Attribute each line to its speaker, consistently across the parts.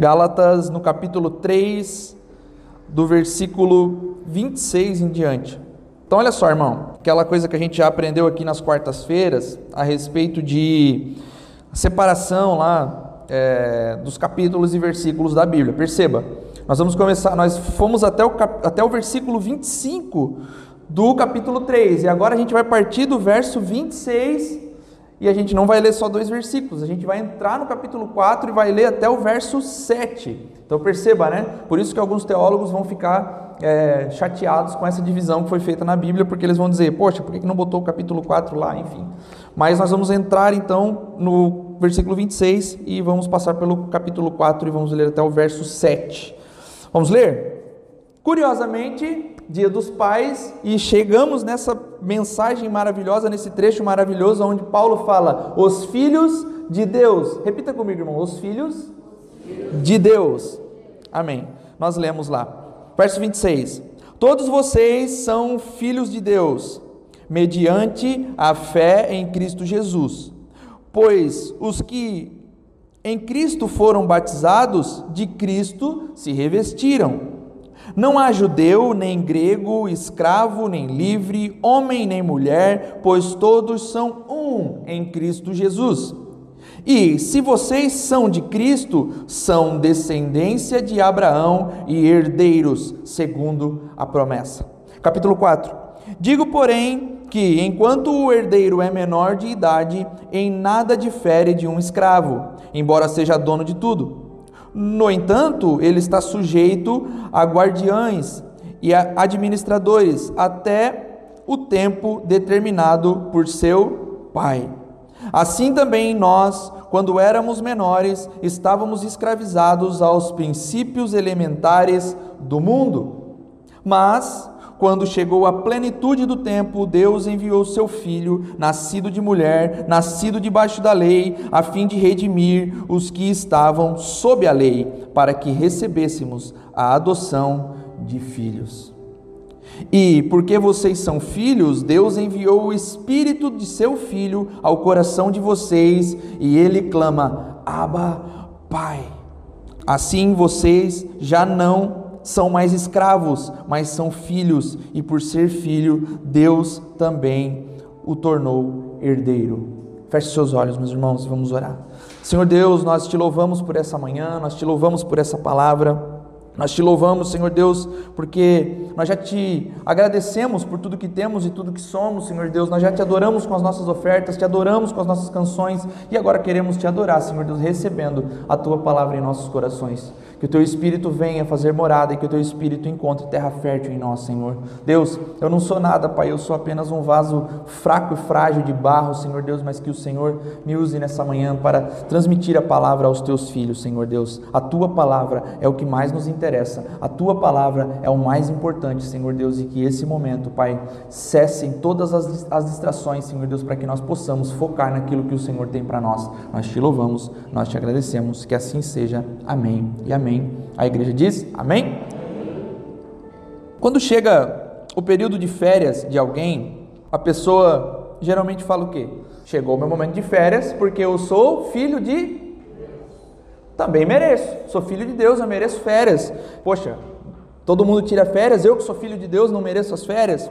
Speaker 1: Gálatas, no capítulo 3, do versículo 26 em diante. Então, olha só, irmão, aquela coisa que a gente já aprendeu aqui nas quartas-feiras a respeito de separação lá é, dos capítulos e versículos da Bíblia. Perceba, nós vamos começar, nós fomos até o, até o versículo 25 do capítulo 3, e agora a gente vai partir do verso 26 e a gente não vai ler só dois versículos, a gente vai entrar no capítulo 4 e vai ler até o verso 7. Então perceba, né? Por isso que alguns teólogos vão ficar é, chateados com essa divisão que foi feita na Bíblia, porque eles vão dizer, poxa, por que não botou o capítulo 4 lá? Enfim. Mas nós vamos entrar então no versículo 26 e vamos passar pelo capítulo 4 e vamos ler até o verso 7. Vamos ler? Curiosamente, Dia dos Pais, e chegamos nessa mensagem maravilhosa, nesse trecho maravilhoso, onde Paulo fala: os filhos de Deus. Repita comigo, irmão: os filhos de Deus. Amém. Nós lemos lá. Verso 26. Todos vocês são filhos de Deus, mediante a fé em Cristo Jesus. Pois os que em Cristo foram batizados, de Cristo se revestiram. Não há judeu, nem grego, escravo, nem livre, homem, nem mulher, pois todos são um em Cristo Jesus. E se vocês são de Cristo, são descendência de Abraão e herdeiros, segundo a promessa. Capítulo 4. Digo, porém, que enquanto o herdeiro é menor de idade, em nada difere de um escravo, embora seja dono de tudo no entanto, ele está sujeito a guardiães e a administradores até o tempo determinado por seu pai. Assim também nós, quando éramos menores, estávamos escravizados aos princípios elementares do mundo. Mas quando chegou a plenitude do tempo, Deus enviou seu filho, nascido de mulher, nascido debaixo da lei, a fim de redimir os que estavam sob a lei, para que recebêssemos a adoção de filhos. E porque vocês são filhos, Deus enviou o espírito de seu filho ao coração de vocês, e ele clama: Abba, Pai. Assim vocês já não são mais escravos, mas são filhos, e por ser filho, Deus também o tornou herdeiro. Feche seus olhos, meus irmãos, vamos orar. Senhor Deus, nós te louvamos por essa manhã, nós te louvamos por essa palavra. Nós te louvamos, Senhor Deus, porque nós já te agradecemos por tudo que temos e tudo que somos, Senhor Deus. Nós já te adoramos com as nossas ofertas, te adoramos com as nossas canções e agora queremos te adorar, Senhor Deus, recebendo a tua palavra em nossos corações. Que o teu espírito venha fazer morada e que o teu espírito encontre terra fértil em nós, Senhor. Deus, eu não sou nada, Pai, eu sou apenas um vaso fraco e frágil de barro, Senhor Deus, mas que o Senhor me use nessa manhã para transmitir a palavra aos teus filhos, Senhor Deus. A tua palavra é o que mais nos interessa, a tua palavra é o mais importante, Senhor Deus, e que esse momento, Pai, cessem todas as, as distrações, Senhor Deus, para que nós possamos focar naquilo que o Senhor tem para nós. Nós te louvamos, nós te agradecemos, que assim seja. Amém e amém. Amém. A igreja diz Amém? Quando chega o período de férias de alguém, a pessoa geralmente fala o quê? Chegou o meu momento de férias porque eu sou filho de. Também mereço. Sou filho de Deus, eu mereço férias. Poxa, todo mundo tira férias, eu que sou filho de Deus não mereço as férias?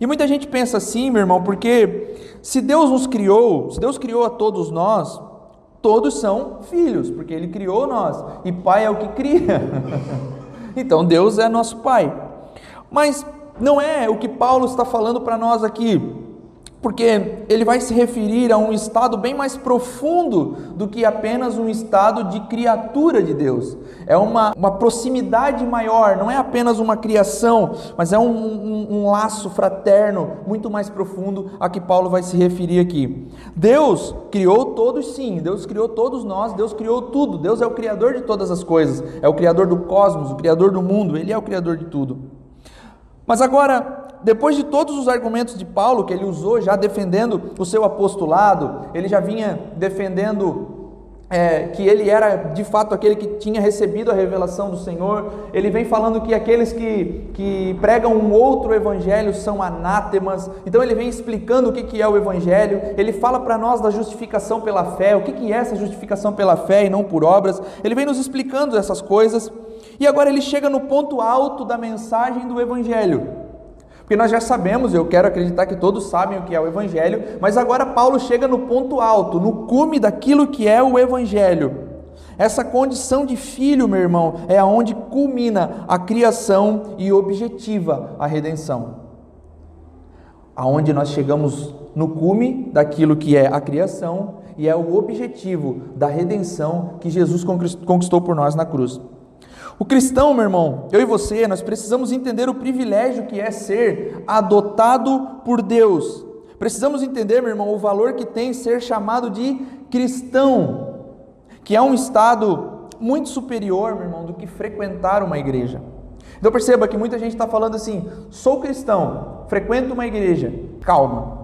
Speaker 1: E muita gente pensa assim, meu irmão, porque se Deus nos criou, se Deus criou a todos nós, Todos são filhos, porque Ele criou nós, e Pai é o que cria. então Deus é nosso Pai. Mas não é o que Paulo está falando para nós aqui porque ele vai se referir a um estado bem mais profundo do que apenas um estado de criatura de Deus. É uma, uma proximidade maior, não é apenas uma criação, mas é um, um, um laço fraterno muito mais profundo a que Paulo vai se referir aqui. Deus criou todos, sim, Deus criou todos nós, Deus criou tudo, Deus é o criador de todas as coisas, é o criador do cosmos, o criador do mundo, Ele é o criador de tudo. Mas agora, depois de todos os argumentos de Paulo que ele usou já defendendo o seu apostolado, ele já vinha defendendo é, que ele era de fato aquele que tinha recebido a revelação do Senhor. Ele vem falando que aqueles que, que pregam um outro evangelho são anátemas. Então ele vem explicando o que, que é o evangelho. Ele fala para nós da justificação pela fé, o que, que é essa justificação pela fé e não por obras. Ele vem nos explicando essas coisas. E agora ele chega no ponto alto da mensagem do evangelho. Porque nós já sabemos, eu quero acreditar que todos sabem o que é o Evangelho, mas agora Paulo chega no ponto alto, no cume daquilo que é o Evangelho. Essa condição de filho, meu irmão, é aonde culmina a criação e objetiva a redenção. Aonde nós chegamos no cume daquilo que é a criação e é o objetivo da redenção que Jesus conquistou por nós na cruz. O cristão, meu irmão, eu e você, nós precisamos entender o privilégio que é ser adotado por Deus. Precisamos entender, meu irmão, o valor que tem ser chamado de cristão, que é um estado muito superior, meu irmão, do que frequentar uma igreja. Então perceba que muita gente está falando assim: sou cristão, frequento uma igreja. Calma,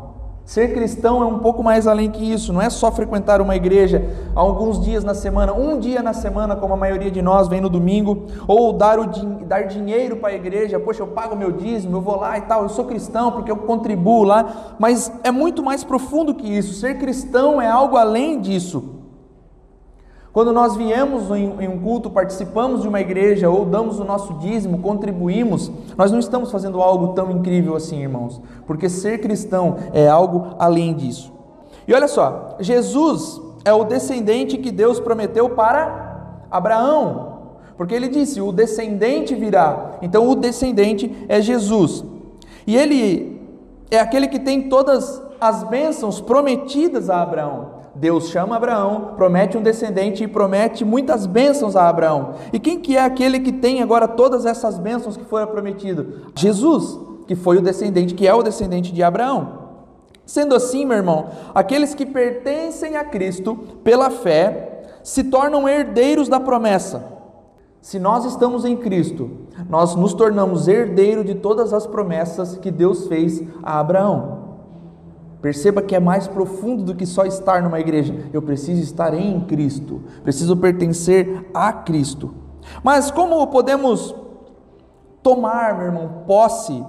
Speaker 1: Ser cristão é um pouco mais além que isso, não é só frequentar uma igreja alguns dias na semana, um dia na semana, como a maioria de nós vem no domingo, ou dar, o, dar dinheiro para a igreja, poxa, eu pago meu dízimo, eu vou lá e tal, eu sou cristão porque eu contribuo lá, mas é muito mais profundo que isso. Ser cristão é algo além disso. Quando nós viemos em, um culto, participamos de uma igreja ou damos o nosso dízimo, contribuímos, nós não estamos fazendo algo tão incrível assim, irmãos, porque ser cristão é algo além disso. E olha só, Jesus é o descendente que Deus prometeu para Abraão, porque ele disse: o descendente virá. Então, o descendente é Jesus, e ele é aquele que tem todas as bênçãos prometidas a Abraão. Deus chama Abraão, promete um descendente e promete muitas bênçãos a Abraão. E quem que é aquele que tem agora todas essas bênçãos que foram prometidas? Jesus, que foi o descendente, que é o descendente de Abraão. Sendo assim, meu irmão, aqueles que pertencem a Cristo pela fé se tornam herdeiros da promessa. Se nós estamos em Cristo, nós nos tornamos herdeiro de todas as promessas que Deus fez a Abraão. Perceba que é mais profundo do que só estar numa igreja. Eu preciso estar em Cristo, preciso pertencer a Cristo. Mas como podemos tomar, meu irmão, posse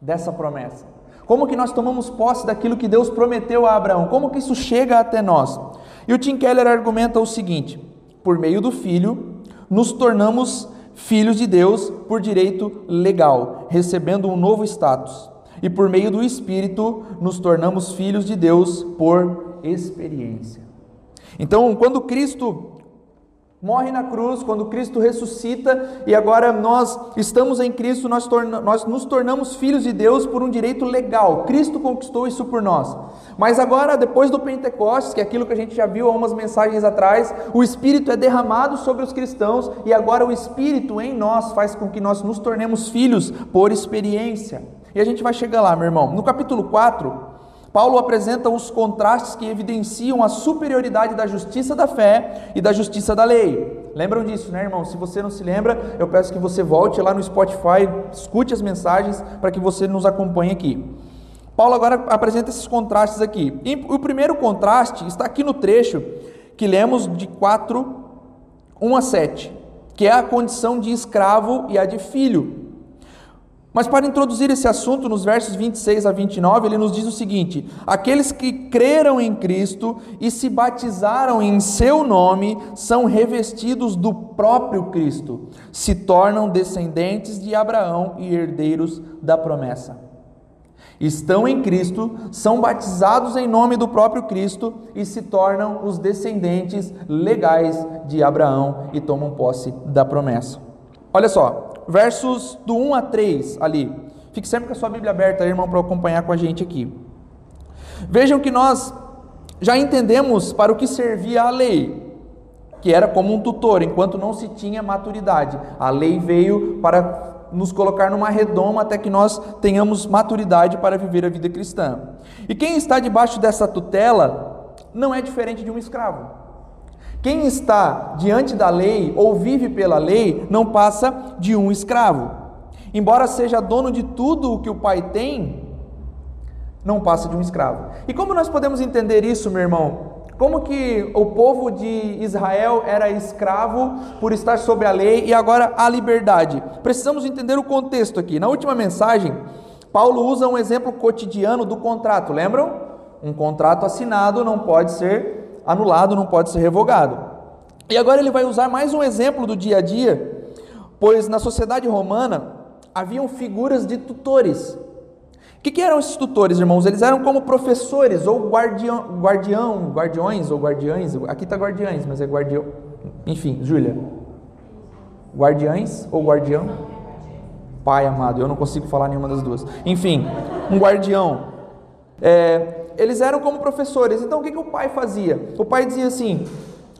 Speaker 1: dessa promessa? Como que nós tomamos posse daquilo que Deus prometeu a Abraão? Como que isso chega até nós? E o Tim Keller argumenta o seguinte: por meio do filho, nos tornamos filhos de Deus por direito legal, recebendo um novo status e por meio do Espírito nos tornamos filhos de Deus por experiência. Então, quando Cristo morre na cruz, quando Cristo ressuscita e agora nós estamos em Cristo, nós, torna, nós nos tornamos filhos de Deus por um direito legal. Cristo conquistou isso por nós. Mas agora, depois do Pentecostes, que é aquilo que a gente já viu há umas mensagens atrás, o Espírito é derramado sobre os cristãos e agora o Espírito em nós faz com que nós nos tornemos filhos por experiência. E a gente vai chegar lá, meu irmão. No capítulo 4, Paulo apresenta os contrastes que evidenciam a superioridade da justiça da fé e da justiça da lei. Lembram disso, né, irmão? Se você não se lembra, eu peço que você volte lá no Spotify, escute as mensagens para que você nos acompanhe aqui. Paulo agora apresenta esses contrastes aqui. E o primeiro contraste está aqui no trecho que lemos de 4, 1 a 7, que é a condição de escravo e a de filho. Mas para introduzir esse assunto, nos versos 26 a 29, ele nos diz o seguinte: Aqueles que creram em Cristo e se batizaram em seu nome são revestidos do próprio Cristo, se tornam descendentes de Abraão e herdeiros da promessa. Estão em Cristo, são batizados em nome do próprio Cristo e se tornam os descendentes legais de Abraão e tomam posse da promessa. Olha só, versos do 1 a 3 ali. Fique sempre com a sua Bíblia aberta, irmão, para acompanhar com a gente aqui. Vejam que nós já entendemos para o que servia a lei, que era como um tutor, enquanto não se tinha maturidade. A lei veio para nos colocar numa redoma até que nós tenhamos maturidade para viver a vida cristã. E quem está debaixo dessa tutela não é diferente de um escravo. Quem está diante da lei ou vive pela lei não passa de um escravo. Embora seja dono de tudo o que o pai tem, não passa de um escravo. E como nós podemos entender isso, meu irmão? Como que o povo de Israel era escravo por estar sob a lei e agora a liberdade? Precisamos entender o contexto aqui. Na última mensagem, Paulo usa um exemplo cotidiano do contrato, lembram? Um contrato assinado não pode ser anulado, não pode ser revogado. E agora ele vai usar mais um exemplo do dia a dia, pois na sociedade romana haviam figuras de tutores que, que eram esses tutores, irmãos? Eles eram como professores ou guardião, guardião guardiões ou guardiães. Aqui está guardiães, mas é guardião. Enfim, Júlia. Guardiães ou guardião? Pai amado, eu não consigo falar nenhuma das duas. Enfim, um guardião. É, eles eram como professores. Então o que, que o pai fazia? O pai dizia assim: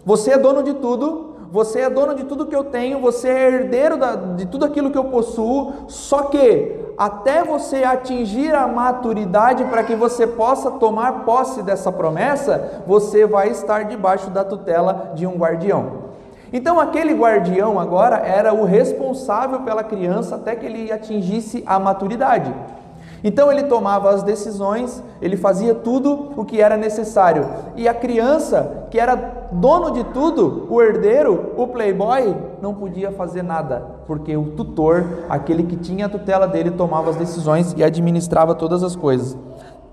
Speaker 1: Você é dono de tudo, você é dono de tudo que eu tenho, você é herdeiro de tudo aquilo que eu possuo, só que até você atingir a maturidade para que você possa tomar posse dessa promessa, você vai estar debaixo da tutela de um guardião. Então, aquele guardião agora era o responsável pela criança até que ele atingisse a maturidade. Então ele tomava as decisões, ele fazia tudo o que era necessário. E a criança, que era dono de tudo, o herdeiro, o playboy, não podia fazer nada, porque o tutor, aquele que tinha a tutela dele, tomava as decisões e administrava todas as coisas.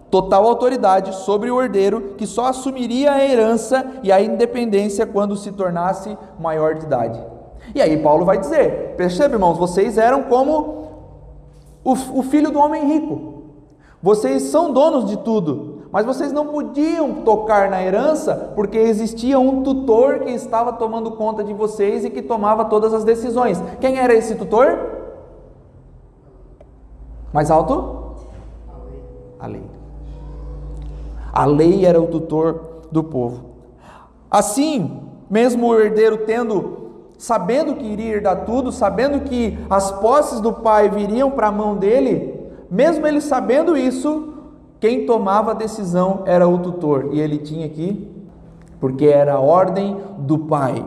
Speaker 1: Total autoridade sobre o herdeiro, que só assumiria a herança e a independência quando se tornasse maior de idade. E aí Paulo vai dizer: percebe, irmãos, vocês eram como o, o filho do homem rico. Vocês são donos de tudo, mas vocês não podiam tocar na herança porque existia um tutor que estava tomando conta de vocês e que tomava todas as decisões. Quem era esse tutor? Mais alto? A lei. A lei era o tutor do povo. Assim, mesmo o herdeiro tendo sabendo que iria herdar tudo, sabendo que as posses do pai viriam para a mão dele, mesmo ele sabendo isso, quem tomava a decisão era o tutor, e ele tinha que, porque era a ordem do pai.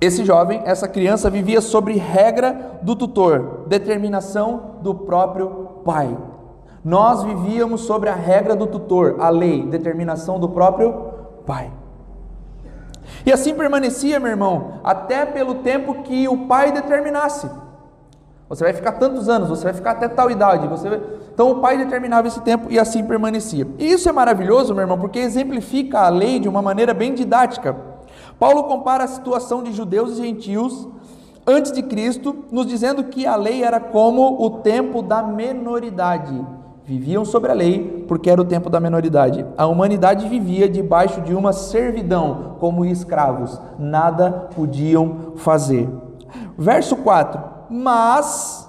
Speaker 1: Esse jovem, essa criança vivia sobre regra do tutor, determinação do próprio pai. Nós vivíamos sobre a regra do tutor, a lei, determinação do próprio pai. E assim permanecia, meu irmão, até pelo tempo que o pai determinasse. Você vai ficar tantos anos, você vai ficar até tal idade. Você vai... Então o pai determinava esse tempo e assim permanecia. E isso é maravilhoso, meu irmão, porque exemplifica a lei de uma maneira bem didática. Paulo compara a situação de judeus e gentios antes de Cristo, nos dizendo que a lei era como o tempo da menoridade viviam sobre a lei, porque era o tempo da menoridade. A humanidade vivia debaixo de uma servidão, como escravos, nada podiam fazer. Verso 4: Mas,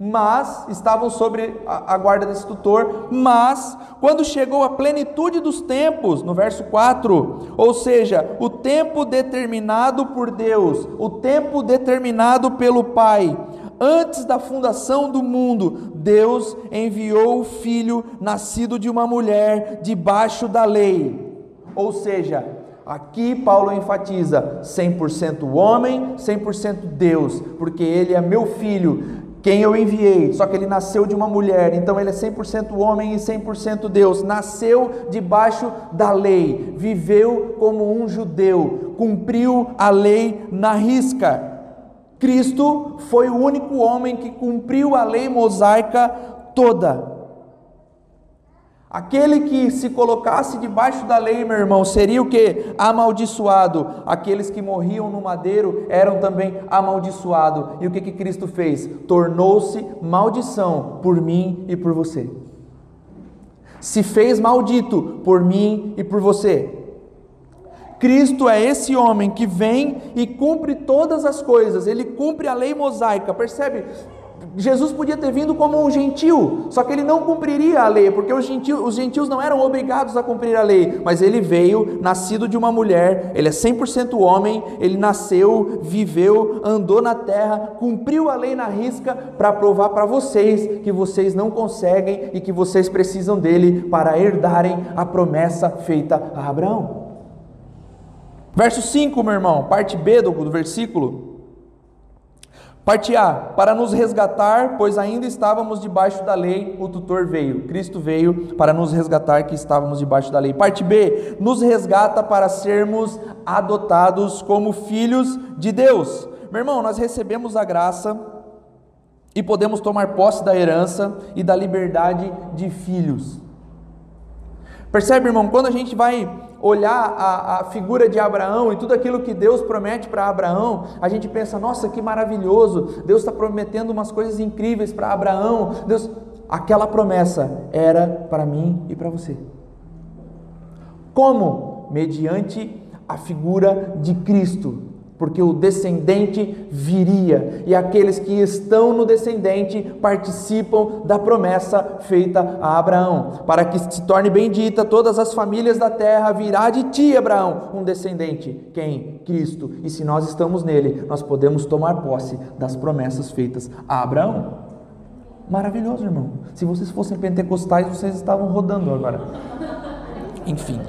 Speaker 1: mas, estavam sobre a, a guarda desse tutor, mas, quando chegou a plenitude dos tempos, no verso 4, ou seja, o tempo determinado por Deus, o tempo determinado pelo Pai, Antes da fundação do mundo, Deus enviou o filho nascido de uma mulher debaixo da lei. Ou seja, aqui Paulo enfatiza 100% homem, 100% Deus, porque ele é meu filho, quem eu enviei, só que ele nasceu de uma mulher, então ele é 100% homem e 100% Deus. Nasceu debaixo da lei, viveu como um judeu, cumpriu a lei na risca. Cristo foi o único homem que cumpriu a lei mosaica toda. Aquele que se colocasse debaixo da lei, meu irmão, seria o que? Amaldiçoado. Aqueles que morriam no madeiro eram também amaldiçoados. E o que, que Cristo fez? Tornou-se maldição por mim e por você. Se fez maldito por mim e por você. Cristo é esse homem que vem e cumpre todas as coisas, ele cumpre a lei mosaica, percebe? Jesus podia ter vindo como um gentil, só que ele não cumpriria a lei, porque os gentios, os gentios não eram obrigados a cumprir a lei, mas ele veio, nascido de uma mulher, ele é 100% homem, ele nasceu, viveu, andou na terra, cumpriu a lei na risca para provar para vocês que vocês não conseguem e que vocês precisam dele para herdarem a promessa feita a Abraão. Verso 5, meu irmão, parte B do, do versículo. Parte A, para nos resgatar, pois ainda estávamos debaixo da lei, o tutor veio. Cristo veio para nos resgatar, que estávamos debaixo da lei. Parte B, nos resgata para sermos adotados como filhos de Deus. Meu irmão, nós recebemos a graça e podemos tomar posse da herança e da liberdade de filhos. Percebe, irmão, quando a gente vai olhar a, a figura de Abraão e tudo aquilo que Deus promete para Abraão, a gente pensa, nossa, que maravilhoso, Deus está prometendo umas coisas incríveis para Abraão. Deus, aquela promessa era para mim e para você. Como? Mediante a figura de Cristo porque o descendente viria, e aqueles que estão no descendente participam da promessa feita a Abraão, para que se torne bendita todas as famílias da terra, virá de ti, Abraão, um descendente. Quem? Cristo. E se nós estamos nele, nós podemos tomar posse das promessas feitas a Abraão. Maravilhoso, irmão. Se vocês fossem pentecostais, vocês estavam rodando agora. Enfim.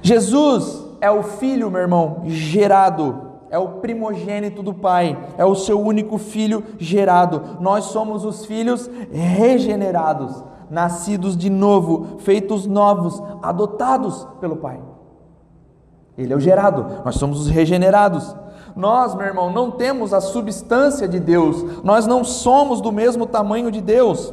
Speaker 1: Jesus é o filho, meu irmão, gerado, é o primogênito do Pai, é o seu único filho gerado. Nós somos os filhos regenerados, nascidos de novo, feitos novos, adotados pelo Pai. Ele é o gerado, nós somos os regenerados. Nós, meu irmão, não temos a substância de Deus, nós não somos do mesmo tamanho de Deus.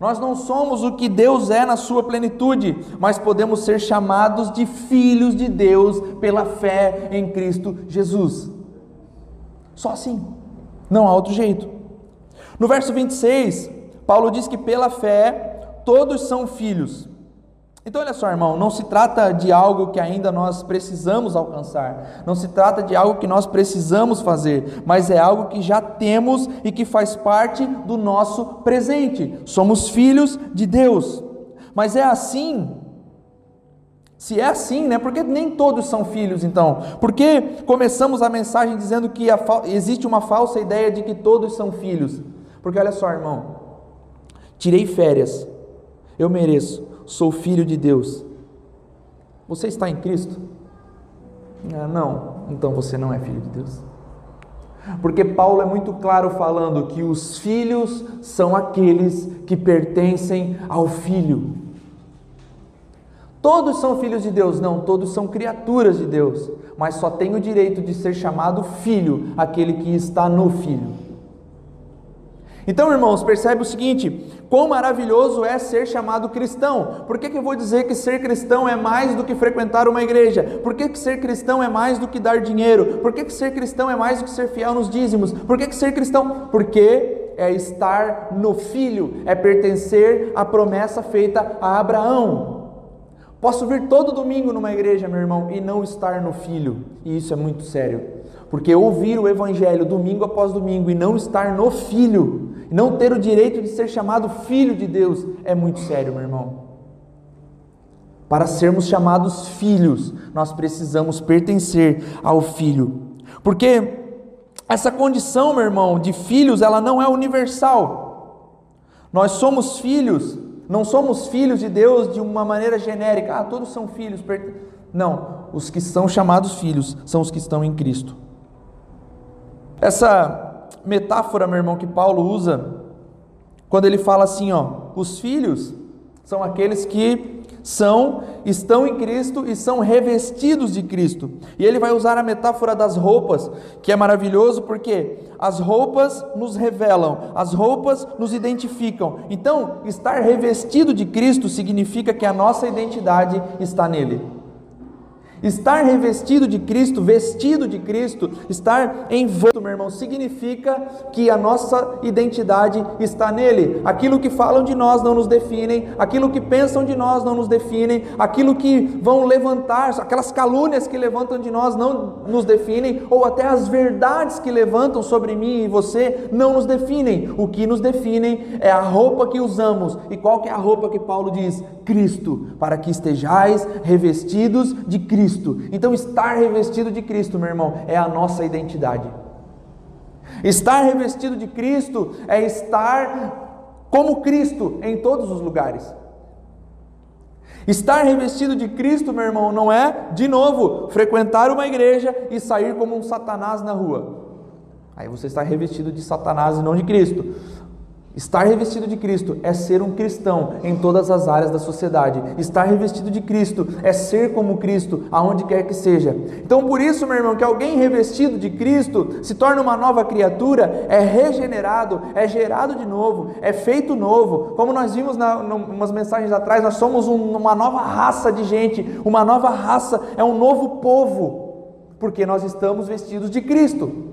Speaker 1: Nós não somos o que Deus é na sua plenitude, mas podemos ser chamados de filhos de Deus pela fé em Cristo Jesus. Só assim, não há outro jeito. No verso 26, Paulo diz que pela fé todos são filhos. Então, olha só, irmão, não se trata de algo que ainda nós precisamos alcançar, não se trata de algo que nós precisamos fazer, mas é algo que já temos e que faz parte do nosso presente. Somos filhos de Deus. Mas é assim. Se é assim, né? Porque nem todos são filhos, então. Porque começamos a mensagem dizendo que existe uma falsa ideia de que todos são filhos. Porque olha só, irmão, tirei férias, eu mereço sou filho de Deus. Você está em Cristo? Ah, não, então você não é filho de Deus. Porque Paulo é muito claro falando que os filhos são aqueles que pertencem ao Filho. Todos são filhos de Deus? Não, todos são criaturas de Deus, mas só tem o direito de ser chamado filho aquele que está no Filho. Então, irmãos, percebe o seguinte: quão maravilhoso é ser chamado cristão. Por que, que eu vou dizer que ser cristão é mais do que frequentar uma igreja? Por que, que ser cristão é mais do que dar dinheiro? Por que, que ser cristão é mais do que ser fiel nos dízimos? Por que, que ser cristão? Porque é estar no Filho, é pertencer à promessa feita a Abraão. Posso vir todo domingo numa igreja, meu irmão, e não estar no Filho, e isso é muito sério. Porque ouvir o Evangelho domingo após domingo e não estar no Filho, não ter o direito de ser chamado Filho de Deus, é muito sério, meu irmão. Para sermos chamados filhos, nós precisamos pertencer ao Filho. Porque essa condição, meu irmão, de filhos, ela não é universal. Nós somos filhos, não somos filhos de Deus de uma maneira genérica. Ah, todos são filhos. Não, os que são chamados filhos são os que estão em Cristo. Essa metáfora, meu irmão, que Paulo usa, quando ele fala assim, ó, os filhos são aqueles que são, estão em Cristo e são revestidos de Cristo. E ele vai usar a metáfora das roupas, que é maravilhoso porque as roupas nos revelam, as roupas nos identificam. Então, estar revestido de Cristo significa que a nossa identidade está nele. Estar revestido de Cristo, vestido de Cristo, estar envolto, meu irmão, significa que a nossa identidade está nele. Aquilo que falam de nós não nos definem, aquilo que pensam de nós não nos definem, aquilo que vão levantar, aquelas calúnias que levantam de nós não nos definem, ou até as verdades que levantam sobre mim e você não nos definem. O que nos definem é a roupa que usamos. E qual que é a roupa que Paulo diz? Cristo, para que estejais revestidos de Cristo. Cristo. Então, estar revestido de Cristo, meu irmão, é a nossa identidade. Estar revestido de Cristo é estar como Cristo em todos os lugares. Estar revestido de Cristo, meu irmão, não é, de novo, frequentar uma igreja e sair como um Satanás na rua. Aí você está revestido de Satanás e não de Cristo. Estar revestido de Cristo é ser um cristão em todas as áreas da sociedade. Estar revestido de Cristo é ser como Cristo, aonde quer que seja. Então, por isso, meu irmão, que alguém revestido de Cristo se torna uma nova criatura, é regenerado, é gerado de novo, é feito novo. Como nós vimos na, umas mensagens atrás, nós somos um, uma nova raça de gente, uma nova raça, é um novo povo, porque nós estamos vestidos de Cristo.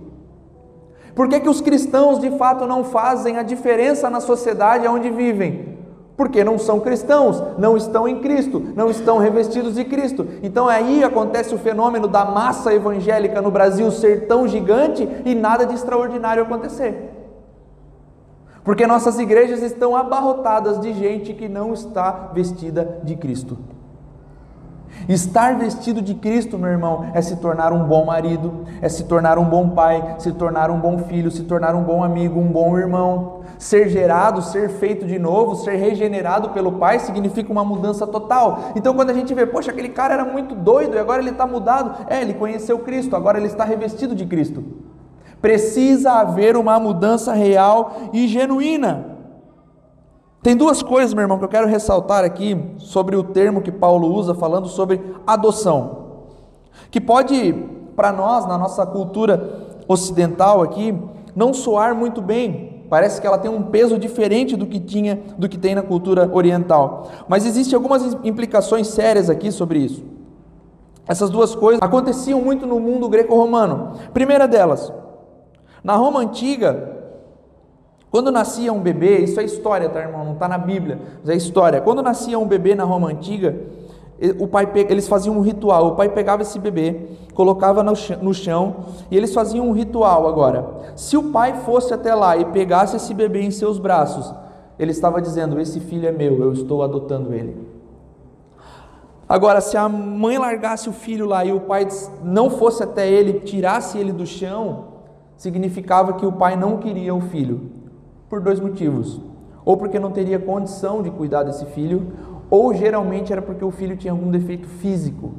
Speaker 1: Por que, que os cristãos de fato não fazem a diferença na sociedade onde vivem? Porque não são cristãos, não estão em Cristo, não estão revestidos de Cristo. Então aí acontece o fenômeno da massa evangélica no Brasil ser tão gigante e nada de extraordinário acontecer. Porque nossas igrejas estão abarrotadas de gente que não está vestida de Cristo. Estar vestido de Cristo, meu irmão, é se tornar um bom marido, é se tornar um bom pai, se tornar um bom filho, se tornar um bom amigo, um bom irmão. Ser gerado, ser feito de novo, ser regenerado pelo Pai significa uma mudança total. Então, quando a gente vê, poxa, aquele cara era muito doido e agora ele está mudado, é, ele conheceu Cristo, agora ele está revestido de Cristo. Precisa haver uma mudança real e genuína. Tem duas coisas, meu irmão, que eu quero ressaltar aqui sobre o termo que Paulo usa falando sobre adoção. Que pode, para nós, na nossa cultura ocidental aqui, não soar muito bem. Parece que ela tem um peso diferente do que tinha, do que tem na cultura oriental. Mas existem algumas implicações sérias aqui sobre isso. Essas duas coisas aconteciam muito no mundo greco-romano. Primeira delas, na Roma antiga, quando nascia um bebê, isso é história, tá, irmão? Não está na Bíblia, mas é história. Quando nascia um bebê na Roma antiga, o pai, eles faziam um ritual. O pai pegava esse bebê, colocava no chão e eles faziam um ritual agora. Se o pai fosse até lá e pegasse esse bebê em seus braços, ele estava dizendo: Esse filho é meu, eu estou adotando ele. Agora, se a mãe largasse o filho lá e o pai não fosse até ele, tirasse ele do chão, significava que o pai não queria o filho. Por dois motivos. Ou porque não teria condição de cuidar desse filho, ou geralmente era porque o filho tinha algum defeito físico.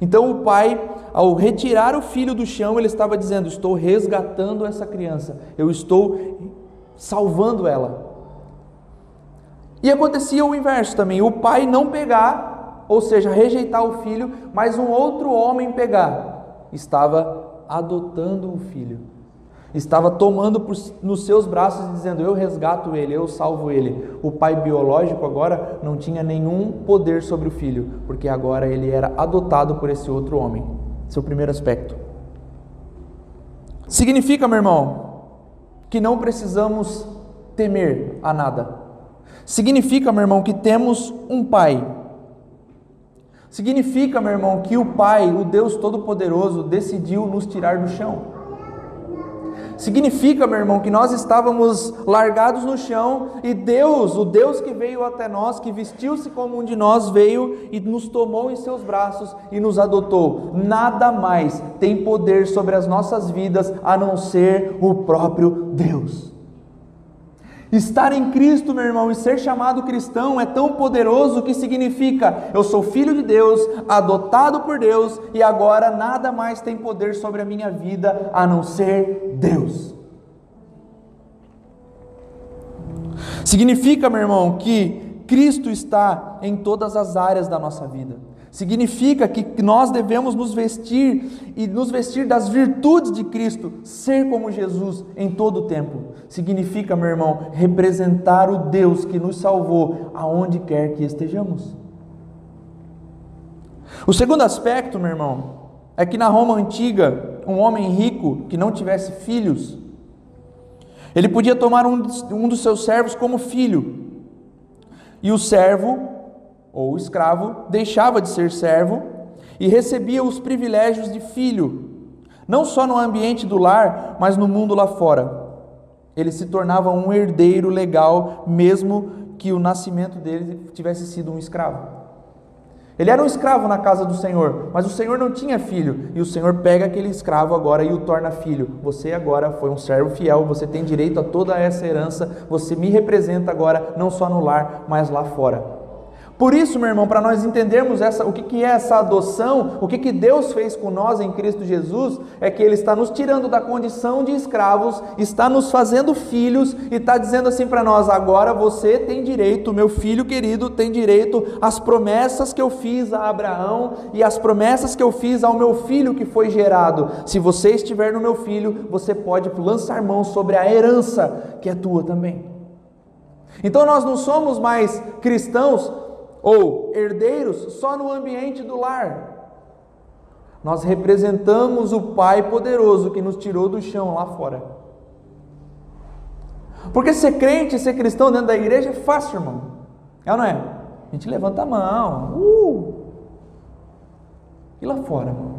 Speaker 1: Então o pai, ao retirar o filho do chão, ele estava dizendo: Estou resgatando essa criança, eu estou salvando ela. E acontecia o inverso também: o pai não pegar, ou seja, rejeitar o filho, mas um outro homem pegar, estava adotando o filho estava tomando por, nos seus braços e dizendo: Eu resgato ele, eu salvo ele. O pai biológico agora não tinha nenhum poder sobre o filho, porque agora ele era adotado por esse outro homem. Seu primeiro aspecto. Significa, meu irmão, que não precisamos temer a nada. Significa, meu irmão, que temos um pai. Significa, meu irmão, que o Pai, o Deus Todo-Poderoso, decidiu nos tirar do chão. Significa, meu irmão, que nós estávamos largados no chão e Deus, o Deus que veio até nós, que vestiu-se como um de nós, veio e nos tomou em seus braços e nos adotou. Nada mais tem poder sobre as nossas vidas a não ser o próprio Deus. Estar em Cristo, meu irmão, e ser chamado cristão é tão poderoso que significa eu sou filho de Deus, adotado por Deus e agora nada mais tem poder sobre a minha vida a não ser Deus. Significa, meu irmão, que Cristo está em todas as áreas da nossa vida. Significa que nós devemos nos vestir e nos vestir das virtudes de Cristo, ser como Jesus em todo o tempo. Significa, meu irmão, representar o Deus que nos salvou aonde quer que estejamos. O segundo aspecto, meu irmão, é que na Roma antiga, um homem rico que não tivesse filhos, ele podia tomar um, um dos seus servos como filho, e o servo ou escravo, deixava de ser servo e recebia os privilégios de filho, não só no ambiente do lar, mas no mundo lá fora. Ele se tornava um herdeiro legal, mesmo que o nascimento dele tivesse sido um escravo. Ele era um escravo na casa do Senhor, mas o Senhor não tinha filho, e o Senhor pega aquele escravo agora e o torna filho. Você agora foi um servo fiel, você tem direito a toda essa herança, você me representa agora, não só no lar, mas lá fora. Por isso, meu irmão, para nós entendermos essa, o que, que é essa adoção, o que, que Deus fez com nós em Cristo Jesus, é que Ele está nos tirando da condição de escravos, está nos fazendo filhos e está dizendo assim para nós: agora você tem direito, meu filho querido, tem direito às promessas que eu fiz a Abraão e às promessas que eu fiz ao meu filho que foi gerado. Se você estiver no meu filho, você pode lançar mão sobre a herança que é tua também. Então nós não somos mais cristãos ou herdeiros só no ambiente do lar. Nós representamos o Pai poderoso que nos tirou do chão lá fora. Porque ser crente, ser cristão dentro da igreja é fácil, irmão. É ou não é? A gente levanta a mão. Uh! E lá fora, irmão?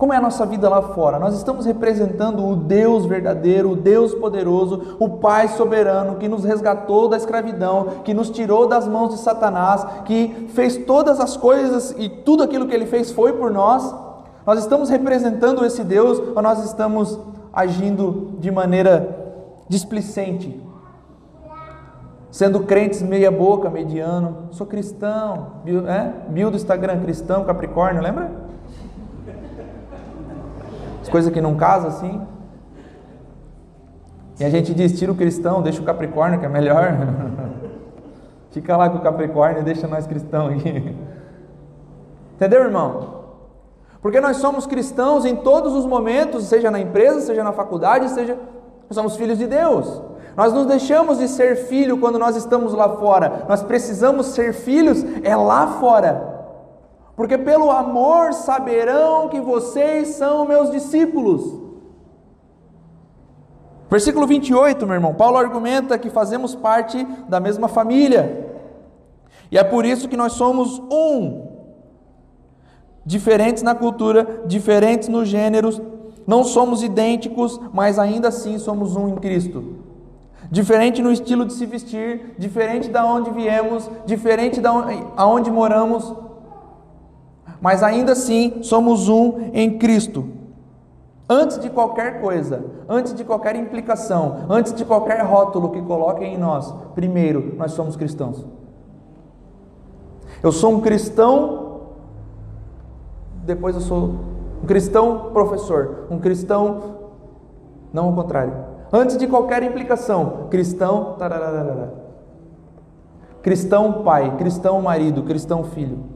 Speaker 1: Como é a nossa vida lá fora? Nós estamos representando o Deus verdadeiro, o Deus poderoso, o Pai soberano que nos resgatou da escravidão, que nos tirou das mãos de Satanás, que fez todas as coisas e tudo aquilo que ele fez foi por nós. Nós estamos representando esse Deus ou nós estamos agindo de maneira displicente? Sendo crentes meia boca, mediano, sou cristão, é? Bio do Instagram cristão, Capricórnio, lembra? Coisas que não casa assim. E a gente diz: tira o cristão, deixa o Capricórnio, que é melhor. Fica lá com o Capricórnio e deixa nós cristãos aqui. Entendeu, irmão? Porque nós somos cristãos em todos os momentos, seja na empresa, seja na faculdade, seja. Nós somos filhos de Deus. Nós não deixamos de ser filho quando nós estamos lá fora. Nós precisamos ser filhos é lá fora porque pelo amor saberão que vocês são meus discípulos. Versículo 28, meu irmão, Paulo argumenta que fazemos parte da mesma família, e é por isso que nós somos um, diferentes na cultura, diferentes nos gêneros, não somos idênticos, mas ainda assim somos um em Cristo. Diferente no estilo de se vestir, diferente da onde viemos, diferente da onde, aonde moramos, mas ainda assim somos um em Cristo. Antes de qualquer coisa, antes de qualquer implicação, antes de qualquer rótulo que coloquem em nós, primeiro nós somos cristãos. Eu sou um cristão, depois eu sou um cristão professor, um cristão, não ao contrário. Antes de qualquer implicação, cristão, cristão pai, cristão marido, cristão filho.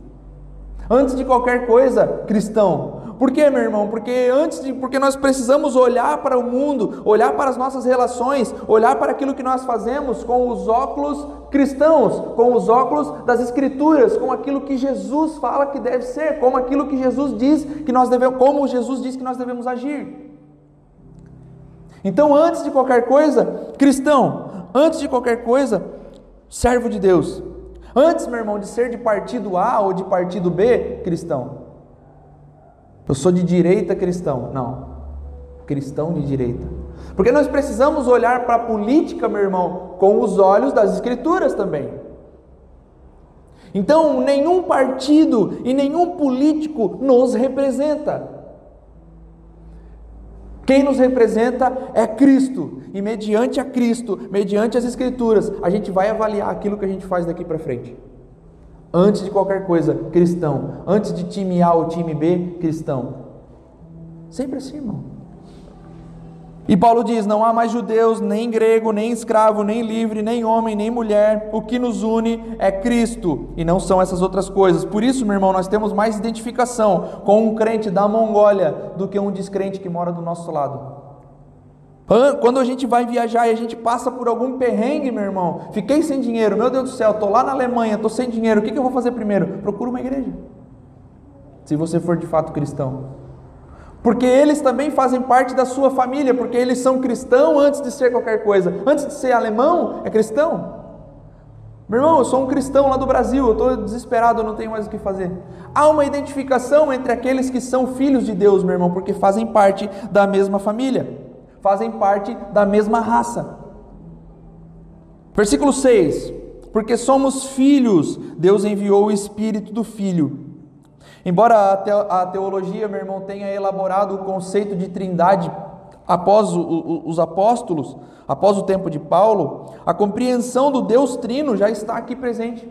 Speaker 1: Antes de qualquer coisa, cristão. Por quê, meu irmão? Porque antes de, porque nós precisamos olhar para o mundo, olhar para as nossas relações, olhar para aquilo que nós fazemos com os óculos cristãos, com os óculos das escrituras, com aquilo que Jesus fala que deve ser, como aquilo que Jesus diz que nós devemos, como Jesus diz que nós devemos agir. Então, antes de qualquer coisa, cristão, antes de qualquer coisa, servo de Deus. Antes, meu irmão, de ser de partido A ou de partido B, cristão. Eu sou de direita cristão. Não. Cristão de direita. Porque nós precisamos olhar para a política, meu irmão, com os olhos das Escrituras também. Então, nenhum partido e nenhum político nos representa. Quem nos representa é Cristo, e mediante a Cristo, mediante as Escrituras, a gente vai avaliar aquilo que a gente faz daqui para frente. Antes de qualquer coisa, cristão. Antes de time A ou time B, cristão. Sempre assim, irmão. E Paulo diz: não há mais judeus, nem grego, nem escravo, nem livre, nem homem, nem mulher. O que nos une é Cristo e não são essas outras coisas. Por isso, meu irmão, nós temos mais identificação com um crente da Mongólia do que um descrente que mora do nosso lado. Quando a gente vai viajar e a gente passa por algum perrengue, meu irmão, fiquei sem dinheiro, meu Deus do céu, estou lá na Alemanha, estou sem dinheiro, o que, que eu vou fazer primeiro? Procura uma igreja. Se você for de fato cristão porque eles também fazem parte da sua família, porque eles são cristãos antes de ser qualquer coisa. Antes de ser alemão, é cristão. Meu irmão, eu sou um cristão lá do Brasil, eu estou desesperado, eu não tenho mais o que fazer. Há uma identificação entre aqueles que são filhos de Deus, meu irmão, porque fazem parte da mesma família, fazem parte da mesma raça. Versículo 6: Porque somos filhos, Deus enviou o Espírito do Filho Embora a teologia, meu irmão, tenha elaborado o conceito de trindade após os apóstolos, após o tempo de Paulo, a compreensão do Deus Trino já está aqui presente.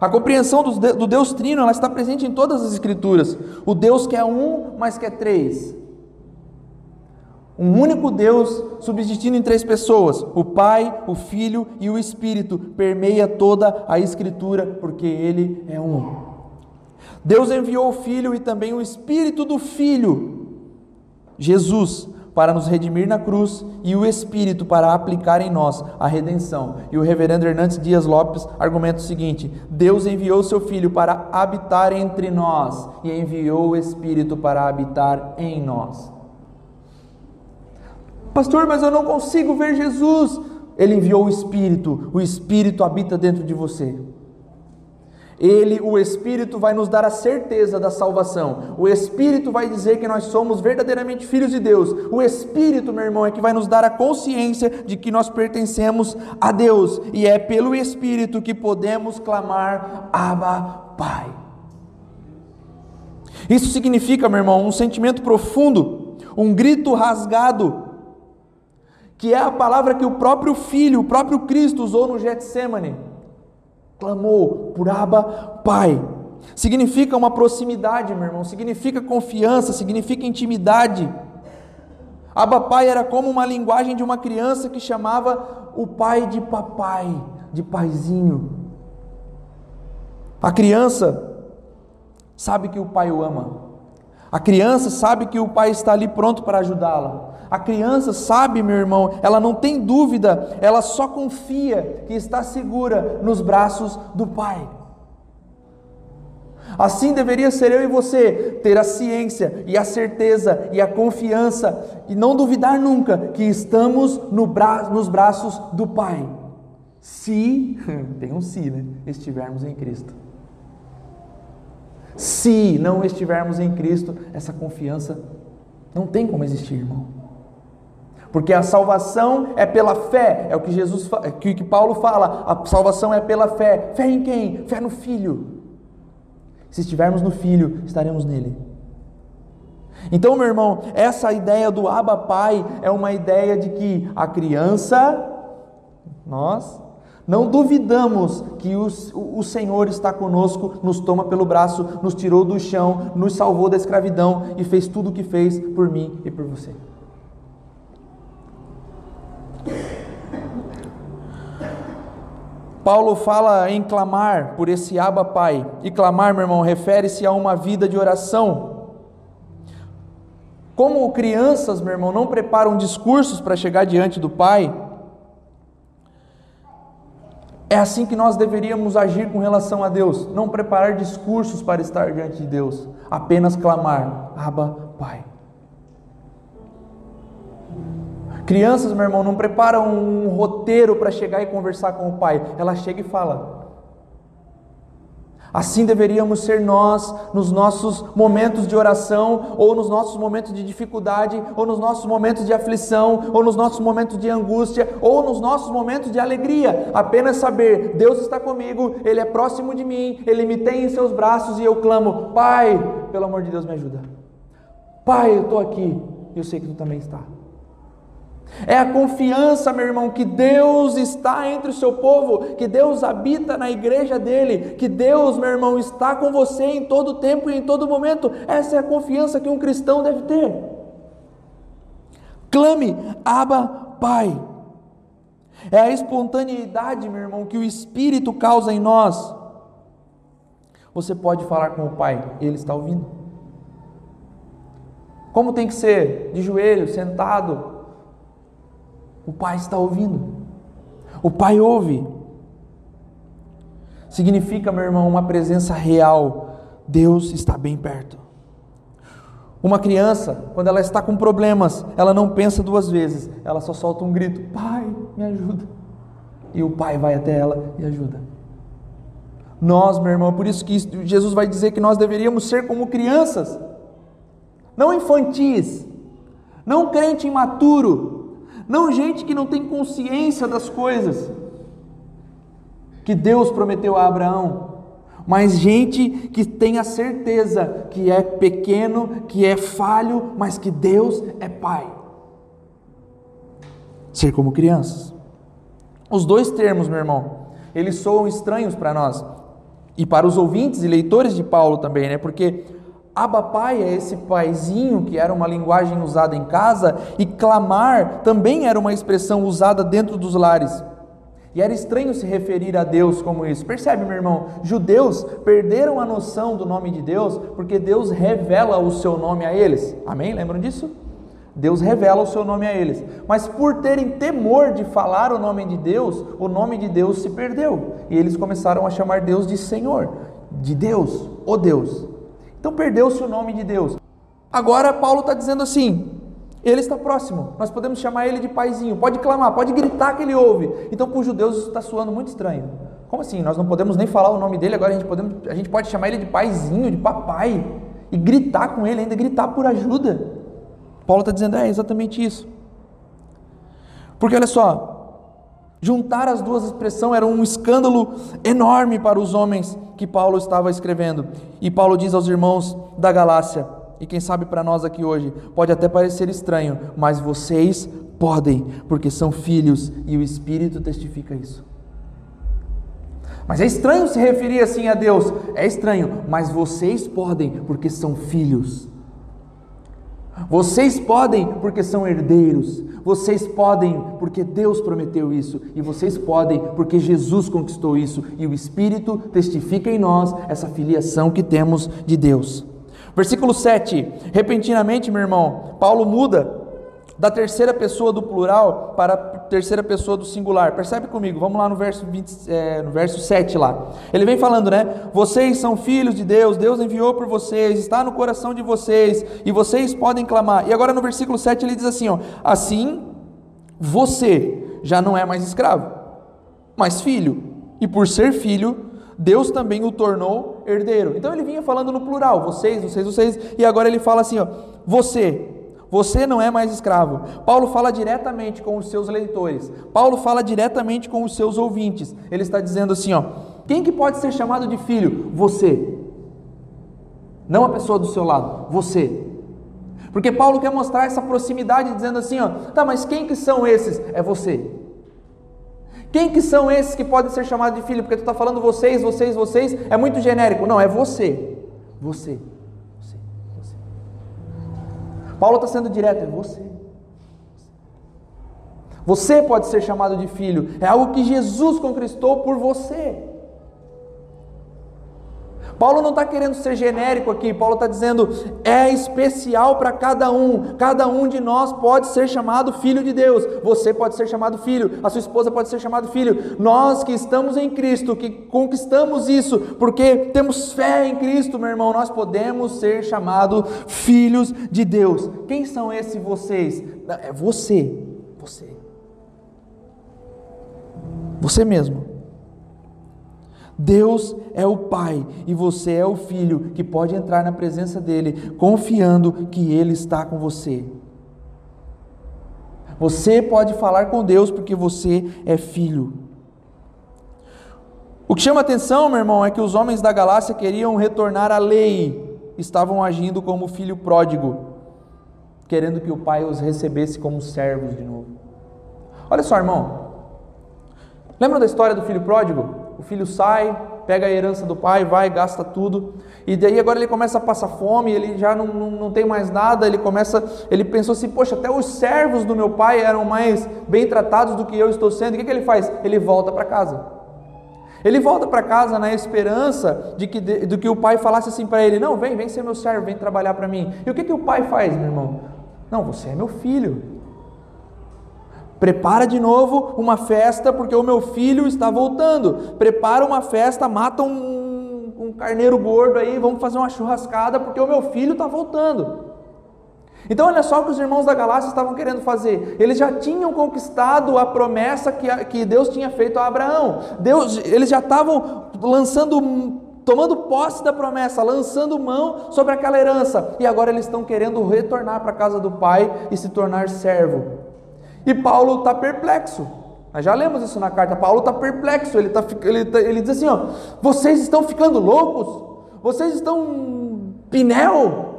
Speaker 1: A compreensão do Deus Trino ela está presente em todas as Escrituras. O Deus que é um, mas que é três. Um único Deus subsistindo em três pessoas: o Pai, o Filho e o Espírito, permeia toda a Escritura, porque Ele é um. Deus enviou o Filho e também o Espírito do Filho, Jesus, para nos redimir na cruz e o Espírito para aplicar em nós a redenção. E o reverendo Hernandes Dias Lopes argumenta o seguinte: Deus enviou seu Filho para habitar entre nós e enviou o Espírito para habitar em nós. Pastor, mas eu não consigo ver Jesus. Ele enviou o Espírito, o Espírito habita dentro de você. Ele, o Espírito, vai nos dar a certeza da salvação. O Espírito vai dizer que nós somos verdadeiramente filhos de Deus. O Espírito, meu irmão, é que vai nos dar a consciência de que nós pertencemos a Deus. E é pelo Espírito que podemos clamar: Abba, Pai. Isso significa, meu irmão, um sentimento profundo, um grito rasgado, que é a palavra que o próprio Filho, o próprio Cristo usou no Getsemane clamou por Abba, Pai. Significa uma proximidade, meu irmão, significa confiança, significa intimidade. Abba Pai era como uma linguagem de uma criança que chamava o pai de papai, de paizinho. A criança sabe que o pai o ama. A criança sabe que o pai está ali pronto para ajudá-la. A criança sabe, meu irmão, ela não tem dúvida, ela só confia que está segura nos braços do Pai. Assim deveria ser eu e você, ter a ciência e a certeza e a confiança e não duvidar nunca que estamos no bra nos braços do Pai. Se, tem um se, né? Estivermos em Cristo. Se não estivermos em Cristo, essa confiança não tem como existir, irmão. Porque a salvação é pela fé, é o que Jesus é o que Paulo fala, a salvação é pela fé. Fé em quem? Fé no Filho. Se estivermos no Filho, estaremos nele. Então, meu irmão, essa ideia do Abba Pai é uma ideia de que a criança, nós, não duvidamos que o, o Senhor está conosco, nos toma pelo braço, nos tirou do chão, nos salvou da escravidão e fez tudo o que fez por mim e por você. Paulo fala em clamar por esse Abba Pai. E clamar, meu irmão, refere-se a uma vida de oração. Como crianças, meu irmão, não preparam discursos para chegar diante do Pai, é assim que nós deveríamos agir com relação a Deus. Não preparar discursos para estar diante de Deus, apenas clamar: Abba, Pai. Crianças, meu irmão, não preparam um roteiro para chegar e conversar com o pai. Ela chega e fala. Assim deveríamos ser nós nos nossos momentos de oração, ou nos nossos momentos de dificuldade, ou nos nossos momentos de aflição, ou nos nossos momentos de angústia, ou nos nossos momentos de alegria. Apenas saber, Deus está comigo, Ele é próximo de mim, Ele me tem em seus braços e eu clamo: Pai, pelo amor de Deus, me ajuda. Pai, eu estou aqui e eu sei que tu também está. É a confiança, meu irmão, que Deus está entre o seu povo, que Deus habita na igreja dele, que Deus, meu irmão, está com você em todo tempo e em todo momento. Essa é a confiança que um cristão deve ter. Clame, Abba, Pai. É a espontaneidade, meu irmão, que o Espírito causa em nós. Você pode falar com o Pai, Ele está ouvindo. Como tem que ser? De joelho, sentado, o Pai está ouvindo. O Pai ouve. Significa, meu irmão, uma presença real. Deus está bem perto. Uma criança, quando ela está com problemas, ela não pensa duas vezes, ela só solta um grito: Pai, me ajuda. E o pai vai até ela e ajuda. Nós, meu irmão, por isso que Jesus vai dizer que nós deveríamos ser como crianças, não infantis, não crente imaturo, não gente que não tem consciência das coisas que Deus prometeu a Abraão, mas gente que tem a certeza que é pequeno, que é falho, mas que Deus é Pai. Ser como crianças. Os dois termos, meu irmão, eles soam estranhos para nós. E para os ouvintes e leitores de Paulo também, né? Porque Abba Pai é esse paizinho que era uma linguagem usada em casa e clamar também era uma expressão usada dentro dos lares. E era estranho se referir a Deus como isso. Percebe, meu irmão? Judeus perderam a noção do nome de Deus porque Deus revela o seu nome a eles. Amém? Lembram disso? Deus revela o seu nome a eles. Mas por terem temor de falar o nome de Deus, o nome de Deus se perdeu. E eles começaram a chamar Deus de Senhor, de Deus, o Deus. Então perdeu-se o nome de Deus. Agora Paulo está dizendo assim: ele está próximo, nós podemos chamar ele de paizinho, pode clamar, pode gritar que ele ouve. Então para os judeus isso está soando muito estranho. Como assim? Nós não podemos nem falar o nome dele, agora a gente, podemos, a gente pode chamar ele de paizinho, de papai, e gritar com ele, ainda gritar por ajuda. Paulo está dizendo, é exatamente isso. Porque olha só, juntar as duas expressões era um escândalo enorme para os homens que Paulo estava escrevendo. E Paulo diz aos irmãos da Galácia, e quem sabe para nós aqui hoje, pode até parecer estranho, mas vocês podem, porque são filhos e o Espírito testifica isso. Mas é estranho se referir assim a Deus, é estranho, mas vocês podem, porque são filhos. Vocês podem porque são herdeiros. Vocês podem porque Deus prometeu isso. E vocês podem porque Jesus conquistou isso. E o Espírito testifica em nós essa filiação que temos de Deus. Versículo 7. Repentinamente, meu irmão, Paulo muda da terceira pessoa do plural para a terceira pessoa do singular. Percebe comigo? Vamos lá no verso, 20, é, no verso 7 lá. Ele vem falando, né? Vocês são filhos de Deus, Deus enviou por vocês, está no coração de vocês, e vocês podem clamar. E agora no versículo 7 ele diz assim, ó, assim você já não é mais escravo, mas filho. E por ser filho, Deus também o tornou herdeiro. Então ele vinha falando no plural, vocês, vocês, vocês, e agora ele fala assim, ó, você, você não é mais escravo. Paulo fala diretamente com os seus leitores. Paulo fala diretamente com os seus ouvintes. Ele está dizendo assim, ó: Quem que pode ser chamado de filho? Você. Não a pessoa do seu lado, você. Porque Paulo quer mostrar essa proximidade dizendo assim, ó: Tá, mas quem que são esses? É você. Quem que são esses que podem ser chamados de filho? Porque tu está falando vocês, vocês, vocês, é muito genérico. Não, é você. Você. Paulo está sendo direto, é você. Você pode ser chamado de filho, é algo que Jesus conquistou por você. Paulo não está querendo ser genérico aqui, Paulo está dizendo é especial para cada um, cada um de nós pode ser chamado filho de Deus, você pode ser chamado filho, a sua esposa pode ser chamado filho, nós que estamos em Cristo, que conquistamos isso, porque temos fé em Cristo, meu irmão, nós podemos ser chamados filhos de Deus. Quem são esses vocês? É você, você, você mesmo. Deus é o Pai e você é o Filho que pode entrar na presença dEle, confiando que Ele está com você. Você pode falar com Deus porque você é filho. O que chama atenção, meu irmão, é que os homens da Galácia queriam retornar à lei, estavam agindo como filho pródigo, querendo que o pai os recebesse como servos de novo. Olha só, irmão. Lembra da história do filho pródigo? O filho sai, pega a herança do pai, vai, gasta tudo, e daí agora ele começa a passar fome, ele já não, não, não tem mais nada, ele começa, ele pensou assim, poxa, até os servos do meu pai eram mais bem tratados do que eu estou sendo, o que, que ele faz? Ele volta para casa. Ele volta para casa na esperança de que, de, de que o pai falasse assim para ele: Não, vem, vem ser meu servo, vem trabalhar para mim. E o que, que o pai faz, meu irmão? Não, você é meu filho. Prepara de novo uma festa, porque o meu filho está voltando. Prepara uma festa, mata um, um carneiro gordo aí, vamos fazer uma churrascada, porque o meu filho está voltando. Então, olha só o que os irmãos da Galácia estavam querendo fazer. Eles já tinham conquistado a promessa que, que Deus tinha feito a Abraão. Deus, eles já estavam lançando, tomando posse da promessa, lançando mão sobre aquela herança. E agora eles estão querendo retornar para a casa do pai e se tornar servo. E Paulo está perplexo. Nós já lemos isso na carta. Paulo está perplexo. Ele, tá, ele, tá, ele diz assim: ó, vocês estão ficando loucos? Vocês estão pinel?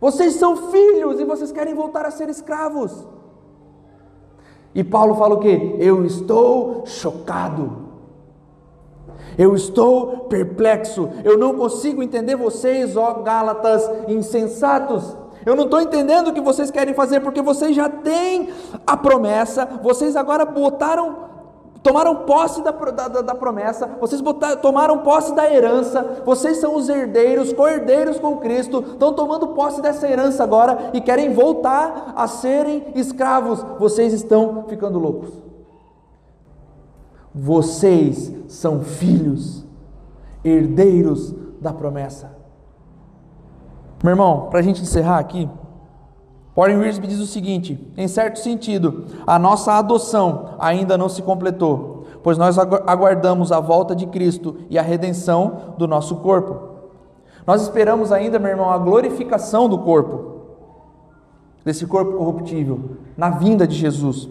Speaker 1: Vocês são filhos e vocês querem voltar a ser escravos. E Paulo fala o que? Eu estou chocado. Eu estou perplexo, eu não consigo entender vocês, ó Gálatas insensatos. Eu não estou entendendo o que vocês querem fazer, porque vocês já têm a promessa, vocês agora botaram tomaram posse da, da, da promessa, vocês botaram, tomaram posse da herança, vocês são os herdeiros, co-herdeiros com Cristo, estão tomando posse dessa herança agora e querem voltar a serem escravos. Vocês estão ficando loucos. Vocês são filhos, herdeiros da promessa. Meu irmão, para a gente encerrar aqui, Warren Wiersbe diz o seguinte: em certo sentido, a nossa adoção ainda não se completou, pois nós aguardamos a volta de Cristo e a redenção do nosso corpo. Nós esperamos ainda, meu irmão, a glorificação do corpo, desse corpo corruptível, na vinda de Jesus.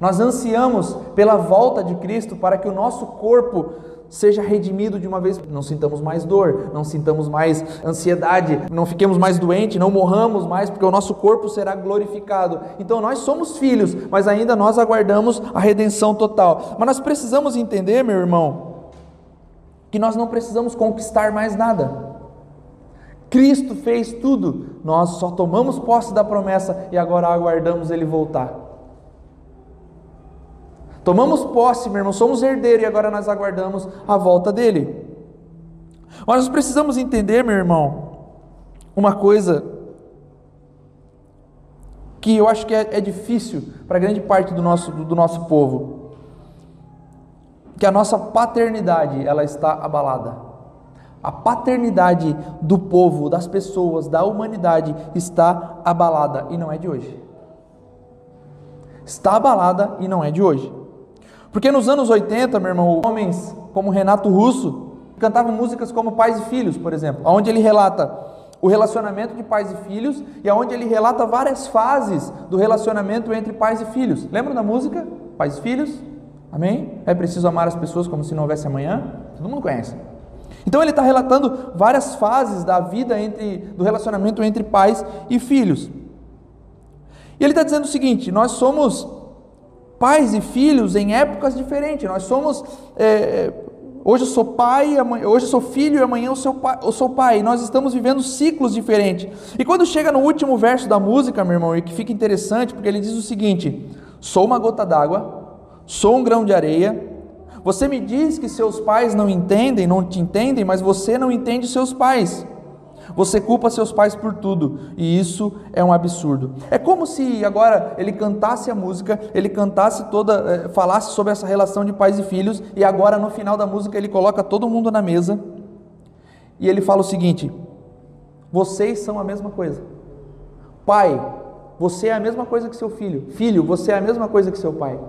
Speaker 1: Nós ansiamos pela volta de Cristo para que o nosso corpo seja redimido de uma vez, não sintamos mais dor, não sintamos mais ansiedade, não fiquemos mais doentes, não morramos mais, porque o nosso corpo será glorificado. Então nós somos filhos, mas ainda nós aguardamos a redenção total. Mas nós precisamos entender, meu irmão, que nós não precisamos conquistar mais nada. Cristo fez tudo, nós só tomamos posse da promessa e agora aguardamos Ele voltar. Tomamos posse, meu irmão, somos herdeiros e agora nós aguardamos a volta dele. Mas nós precisamos entender, meu irmão, uma coisa que eu acho que é, é difícil para grande parte do nosso, do nosso povo, que a nossa paternidade ela está abalada. A paternidade do povo, das pessoas, da humanidade está abalada e não é de hoje. Está abalada e não é de hoje. Porque nos anos 80, meu irmão, homens como Renato Russo cantavam músicas como Pais e Filhos, por exemplo, onde ele relata o relacionamento de pais e filhos e onde ele relata várias fases do relacionamento entre pais e filhos. Lembra da música? Pais e Filhos? Amém? É preciso amar as pessoas como se não houvesse amanhã? Todo mundo conhece. Então ele está relatando várias fases da vida entre, do relacionamento entre pais e filhos. E ele está dizendo o seguinte: nós somos pais e filhos em épocas diferentes. Nós somos. É, hoje eu sou pai, hoje eu sou filho e amanhã eu sou, pai, eu sou pai. Nós estamos vivendo ciclos diferentes. E quando chega no último verso da música, meu irmão, e que fica interessante, porque ele diz o seguinte: Sou uma gota d'água, sou um grão de areia. Você me diz que seus pais não entendem, não te entendem, mas você não entende seus pais. Você culpa seus pais por tudo, e isso é um absurdo. É como se agora ele cantasse a música, ele cantasse toda, é, falasse sobre essa relação de pais e filhos, e agora no final da música ele coloca todo mundo na mesa e ele fala o seguinte: vocês são a mesma coisa. Pai, você é a mesma coisa que seu filho. Filho, você é a mesma coisa que seu pai.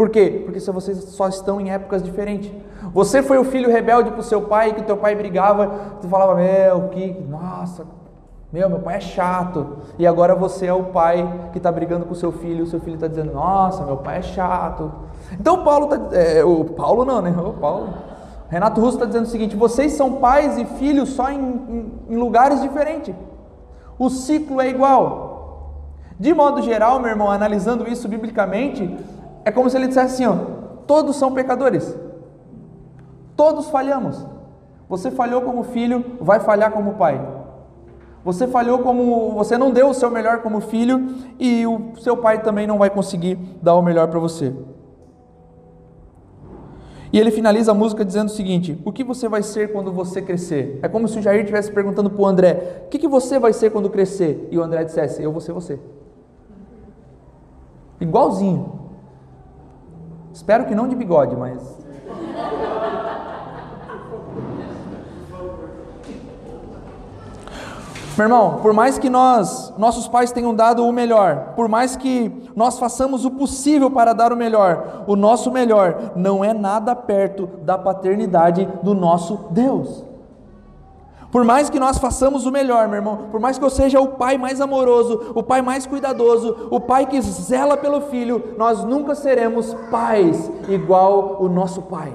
Speaker 1: Por quê? Porque vocês só estão em épocas diferentes. Você foi o filho rebelde para o seu pai, que teu pai brigava, tu falava, meu, que, nossa, meu, meu pai é chato. E agora você é o pai que está brigando com o seu filho, o seu filho está dizendo, nossa, meu pai é chato. Então Paulo está, é, o Paulo não, né? O Paulo. Renato Russo está dizendo o seguinte: vocês são pais e filhos só em, em, em lugares diferentes. O ciclo é igual. De modo geral, meu irmão, analisando isso biblicamente, é como se ele dissesse assim: ó, todos são pecadores. Todos falhamos. Você falhou como filho, vai falhar como pai. Você falhou como. Você não deu o seu melhor como filho e o seu pai também não vai conseguir dar o melhor para você. E ele finaliza a música dizendo o seguinte: O que você vai ser quando você crescer? É como se o Jair estivesse perguntando para o André: O que, que você vai ser quando crescer? E o André dissesse: Eu vou ser você. Igualzinho. Espero que não de bigode, mas Meu irmão, por mais que nós, nossos pais tenham dado o melhor, por mais que nós façamos o possível para dar o melhor, o nosso melhor não é nada perto da paternidade do nosso Deus. Por mais que nós façamos o melhor, meu irmão, por mais que eu seja o pai mais amoroso, o pai mais cuidadoso, o pai que zela pelo filho, nós nunca seremos pais igual o nosso pai.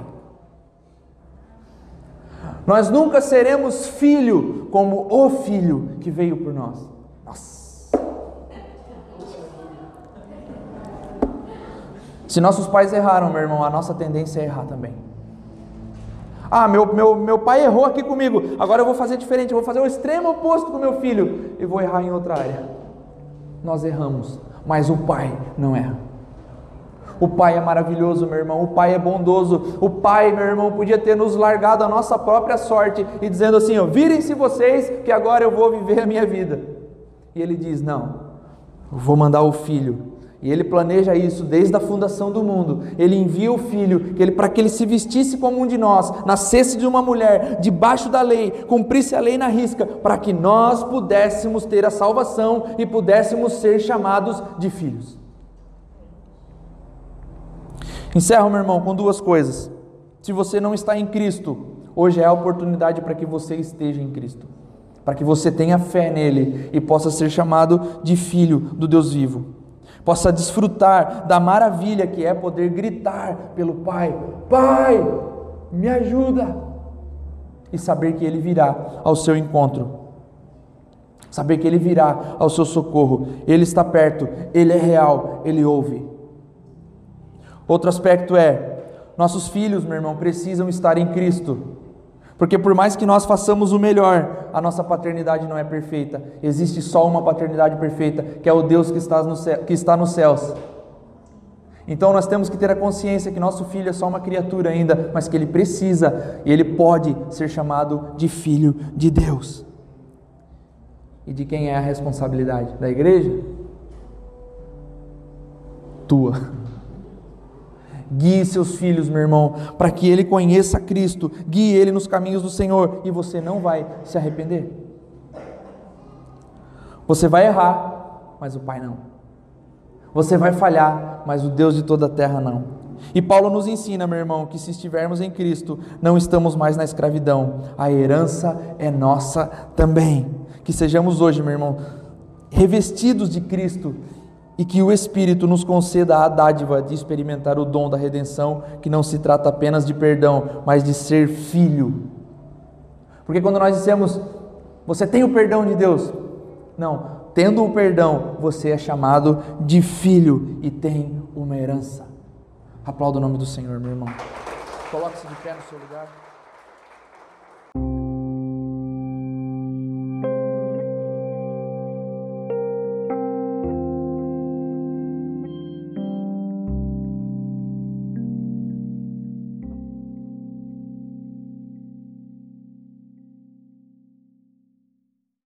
Speaker 1: Nós nunca seremos filho como o filho que veio por nós. Nossa. Se nossos pais erraram, meu irmão, a nossa tendência é errar também. Ah, meu, meu, meu pai errou aqui comigo, agora eu vou fazer diferente, eu vou fazer o extremo oposto com meu filho e vou errar em outra área. Nós erramos, mas o pai não erra. O Pai é maravilhoso, meu irmão. O Pai é bondoso. O Pai, meu irmão, podia ter nos largado a nossa própria sorte e dizendo assim: virem-se vocês, que agora eu vou viver a minha vida. E ele diz: Não, eu vou mandar o filho. E ele planeja isso desde a fundação do mundo. Ele envia o filho ele, para que ele se vestisse como um de nós, nascesse de uma mulher, debaixo da lei, cumprisse a lei na risca, para que nós pudéssemos ter a salvação e pudéssemos ser chamados de filhos. Encerro, meu irmão, com duas coisas. Se você não está em Cristo, hoje é a oportunidade para que você esteja em Cristo, para que você tenha fé nele e possa ser chamado de filho do Deus vivo, possa desfrutar da maravilha que é poder gritar pelo Pai: Pai, me ajuda! E saber que ele virá ao seu encontro. Saber que ele virá ao seu socorro. Ele está perto, ele é real, ele ouve. Outro aspecto é: nossos filhos, meu irmão, precisam estar em Cristo. Porque por mais que nós façamos o melhor, a nossa paternidade não é perfeita. Existe só uma paternidade perfeita, que é o Deus que está, no céu, que está nos céus. Então nós temos que ter a consciência que nosso filho é só uma criatura ainda, mas que ele precisa e ele pode ser chamado de filho de Deus. E de quem é a responsabilidade? Da igreja? Tua. Guie seus filhos, meu irmão, para que ele conheça Cristo, guie ele nos caminhos do Senhor e você não vai se arrepender. Você vai errar, mas o Pai não. Você vai falhar, mas o Deus de toda a terra não. E Paulo nos ensina, meu irmão, que se estivermos em Cristo, não estamos mais na escravidão, a herança é nossa também. Que sejamos hoje, meu irmão, revestidos de Cristo e que o Espírito nos conceda a dádiva de experimentar o dom da redenção, que não se trata apenas de perdão, mas de ser filho. Porque quando nós dissemos, você tem o perdão de Deus, não, tendo o perdão, você é chamado de filho e tem uma herança. Aplauda o nome do Senhor, meu irmão. Coloque-se de pé no seu lugar.